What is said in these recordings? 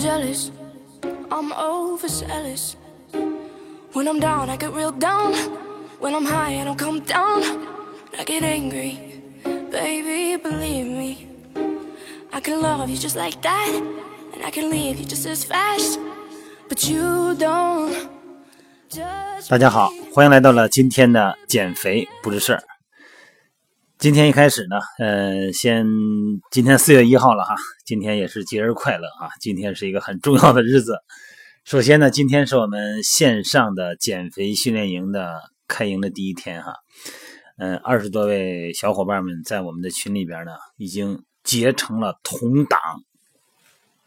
jealous. I'm overzealous. When I'm down, I get real down. When I'm high, I don't come down. I get angry, baby, believe me. I can love you just like that, and I can leave you just as fast. But you don't. judge 大家好，欢迎来到了今天的减肥不是事儿。 今天一开始呢，呃，先今天四月一号了哈，今天也是节日快乐啊！今天是一个很重要的日子。首先呢，今天是我们线上的减肥训练营的开营的第一天哈。嗯、二十多位小伙伴们在我们的群里边呢，已经结成了同党。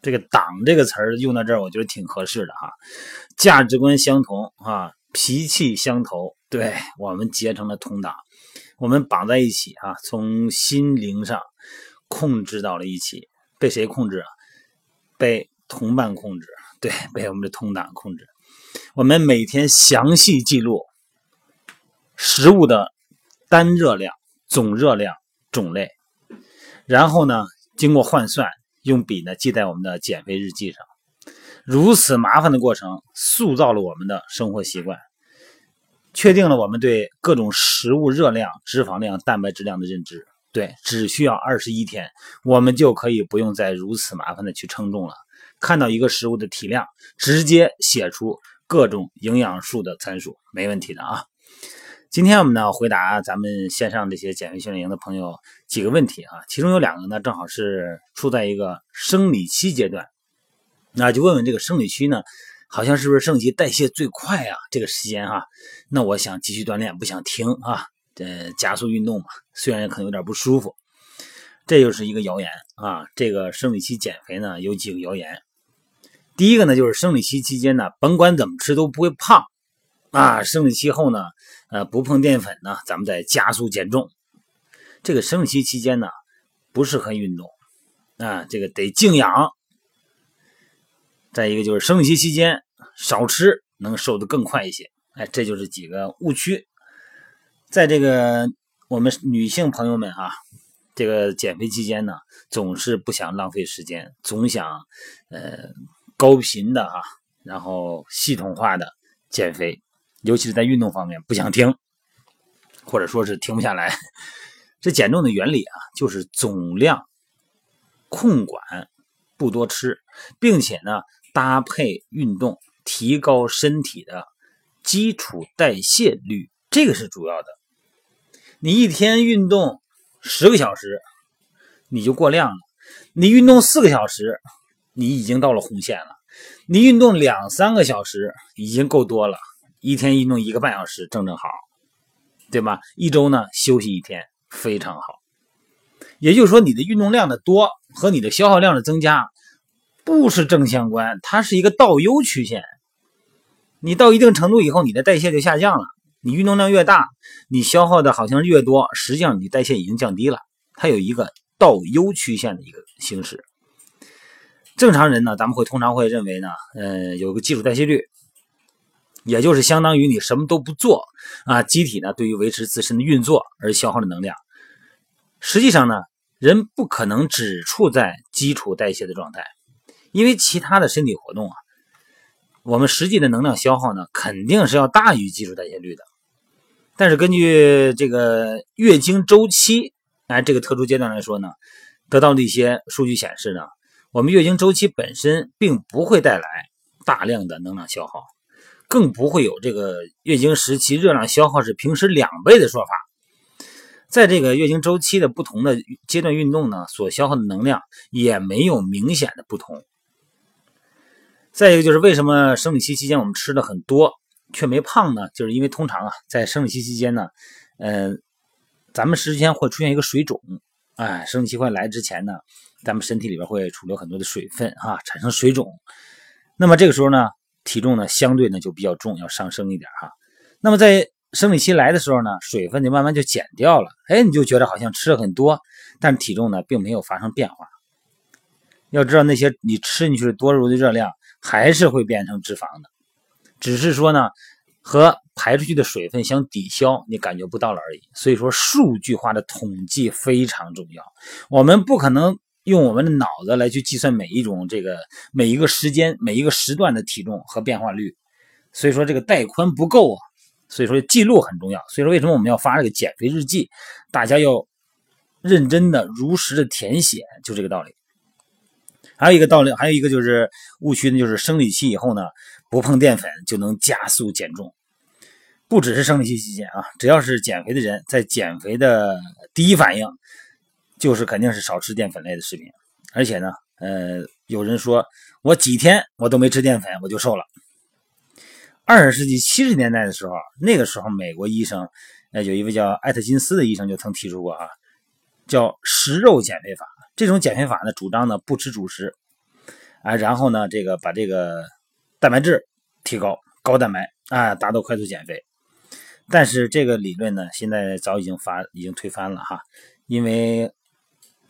这个“党”这个词儿用到这儿，我觉得挺合适的哈。价值观相同啊，脾气相投，对我们结成了同党，我们绑在一起啊，从心灵上控制到了一起。被谁控制啊？被同伴控制，对，被我们的同党控制。我们每天详细记录食物的单热量、总热量、种类，然后呢，经过换算，用笔呢记在我们的减肥日记上。如此麻烦的过程，塑造了我们的生活习惯，确定了我们对各种食物热量、脂肪量、蛋白质量的认知。对，只需要二十一天，我们就可以不用再如此麻烦的去称重了。看到一个食物的体量，直接写出各种营养素的参数，没问题的啊。今天我们呢回答咱们线上这些减肥训练营的朋友几个问题啊，其中有两个呢正好是处在一个生理期阶段，那就问问这个生理期呢，好像是不是生理期代谢最快啊？这个时间哈、那我想继续锻炼，不想停啊，这，加速运动嘛，虽然可能有点不舒服，这就是一个谣言啊。这个生理期减肥呢有几个谣言，第一个呢就是生理期期间呢，甭管怎么吃都不会胖啊，生理期后呢，呃，不碰淀粉呢，咱们再加速减重。这个生理期期间呢，不适合运动啊，这个得静养。再一个就是生理期期间少吃，能瘦得更快一些。哎，这就是几个误区。在这个我们女性朋友们啊，这个减肥期间呢，总是不想浪费时间，总想呃高频的哈、然后系统化的减肥，尤其是在运动方面不想停，或者说是停不下来。这减重的原理啊，就是总量控管，不多吃，并且呢搭配运动，提高身体的基础代谢率，这个是主要的。你一天运动十个小时，你就过量了；你运动四个小时，你已经到了红线了；你运动两三个小时，已经够多了。一天运动一个半小时，正正好，对吧？一周呢休息一天，非常好。也就是说，你的运动量的多和你的消耗量的增加不是正相关，它是一个倒 U 曲线。你到一定程度以后，你的代谢就下降了。你运动量越大，你消耗的好像越多，实际上你代谢已经降低了。它有一个倒 U 曲线的一个形式。正常人呢，咱们会通常会认为呢，呃，有个基础代谢率，也就是相当于你什么都不做啊，机体呢对于维持自身的运作而消耗的能量。实际上呢，人不可能只处在基础代谢的状态，因为其他的身体活动啊，我们实际的能量消耗呢，肯定是要大于基础代谢率的。但是根据这个月经周期，哎，这个特殊阶段来说呢，得到的一些数据显示呢，我们月经周期本身并不会带来大量的能量消耗，更不会有这个月经时期热量消耗是平时两倍的说法。在这个月经周期的不同的阶段运动呢，所消耗的能量也没有明显的不同。再一个就是为什么生理期期间我们吃的很多却没胖呢？就是因为通常啊，在生理期期间呢，嗯、咱们时间会出现一个水肿，哎，生理期快来之前呢，咱们身体里边会储留很多的水分啊，产生水肿。那么这个时候呢，体重呢相对呢就比较重，要上升一点哈。那么在生理期来的时候呢，水分就慢慢就减掉了，哎，你就觉得好像吃了很多，但体重呢并没有发生变化。要知道那些你吃进去的多肉的热量还是会变成脂肪的，只是说呢和排出去的水分相抵消，你感觉不到了而已。所以说数据化的统计非常重要，我们不可能用我们的脑子来去计算每一种这个每一个时间每一个时段的体重和变化率，所以说这个带宽不够啊，所以说记录很重要。所以说为什么我们要发这个减肥日记？大家要认真的、如实的填写，就这个道理。还有一个道理，还有一个就是误区呢，就是生理期以后呢，不碰淀粉就能加速减重。不只是生理期期间啊，只要是减肥的人，在减肥的第一反应。就是肯定是少吃淀粉类的食品，而且呢，呃，有人说我几天我都没吃淀粉，我就瘦了。二十世纪七十年代的时候，那个时候美国医生，呃，有一位叫艾特金斯的医生就曾提出过啊，叫食肉减肥法。这种减肥法呢，主张呢不吃主食，啊，然后呢，这个把这个蛋白质提高，高蛋白啊，达到快速减肥。但是这个理论呢，现在早已经发已经推翻了哈，因为。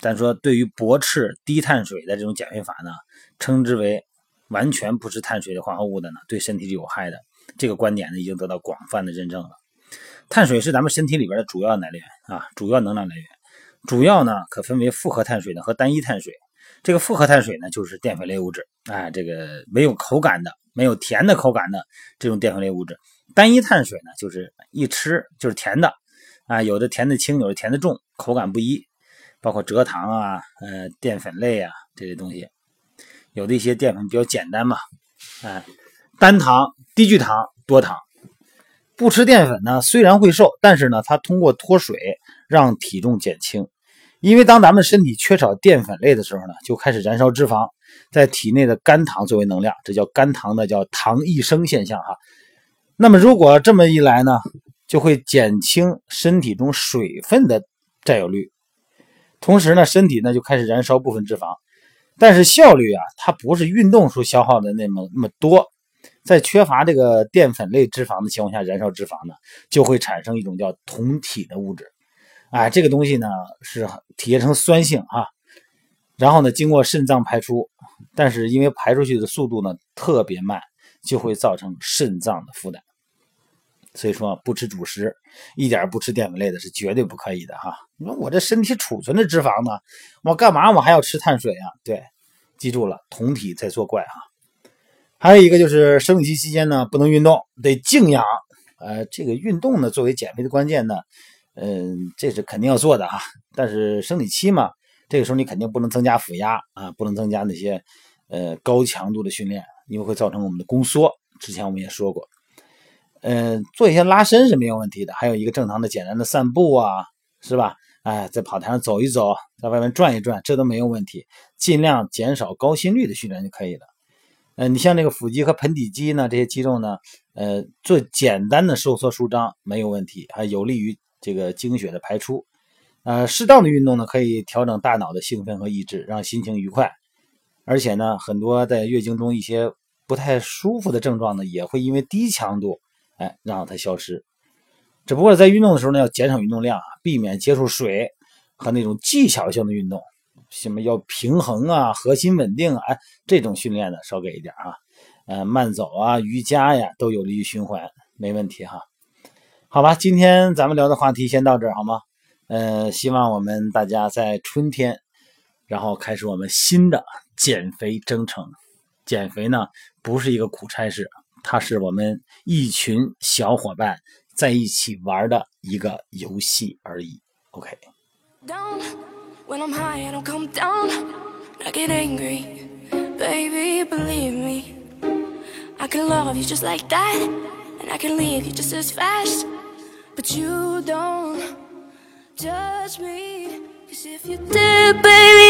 咱说，对于驳斥低碳水的这种减肥法呢，称之为完全不吃碳水的化合物的呢，对身体是有害的。这个观点呢，已经得到广泛的认证了。碳水是咱们身体里边的主要来源啊，主要能量来源。主要呢，可分为复合碳水呢和单一碳水。这个复合碳水呢，就是淀粉类物质，哎，这个没有口感的、没有甜的口感的这种淀粉类物质。单一碳水呢，就是一吃就是甜的，啊，有的甜的轻，有的甜的重，口感不一。包括蔗糖啊，呃，淀粉类啊这些东西，有的一些淀粉比较简单嘛，哎，单糖、低聚糖、多糖。不吃淀粉呢，虽然会瘦，但是呢，它通过脱水让体重减轻。因为当咱们身体缺少淀粉类的时候呢，就开始燃烧脂肪，在体内的肝糖作为能量，这叫肝糖的叫糖异生现象哈。那么如果这么一来呢，就会减轻身体中水分的占有率。同时呢，身体呢就开始燃烧部分脂肪，但是效率啊，它不是运动时消耗的那么那么多。在缺乏这个淀粉类脂肪的情况下，燃烧脂肪呢，就会产生一种叫酮体的物质。哎，这个东西呢是体现成酸性啊，然后呢经过肾脏排出，但是因为排出去的速度呢特别慢，就会造成肾脏的负担。所以说不吃主食，一点不吃淀粉类的是绝对不可以的哈。你说我这身体储存的脂肪呢，我干嘛我还要吃碳水啊？对，记住了，酮体在作怪哈。还有一个就是生理期期间呢，不能运动，得静养。呃，这个运动呢，作为减肥的关键呢，嗯，这是肯定要做的啊。但是生理期嘛，这个时候你肯定不能增加腹压啊，不能增加那些呃高强度的训练，因为会造成我们的宫缩。之前我们也说过。嗯，做一些拉伸是没有问题的，还有一个正常的简单的散步啊，是吧？哎，在跑台上走一走，在外面转一转，这都没有问题。尽量减少高心率的训练就可以了。嗯，你像这个腹肌和盆底肌呢，这些肌肉呢，呃，做简单的收缩舒张没有问题，还有利于这个精血的排出。呃，适当的运动呢，可以调整大脑的兴奋和抑制，让心情愉快。而且呢，很多在月经中一些不太舒服的症状呢，也会因为低强度。哎，让它消失。只不过在运动的时候呢，要减少运动量啊，避免接触水和那种技巧性的运动，什么要平衡啊、核心稳定啊，哎，这种训练呢少给一点啊。呃，慢走啊、瑜伽呀，都有利于循环，没问题哈。好吧，今天咱们聊的话题先到这儿好吗？呃，希望我们大家在春天，然后开始我们新的减肥征程。减肥呢，不是一个苦差事。它是我们一群小伙伴在一起玩的一个游戏而已。OK。When I'm high, I don't come down. I get angry, baby, believe me. I can love you just like that, and I can leave you just as fast. But you don't judge me, cause if you did, baby.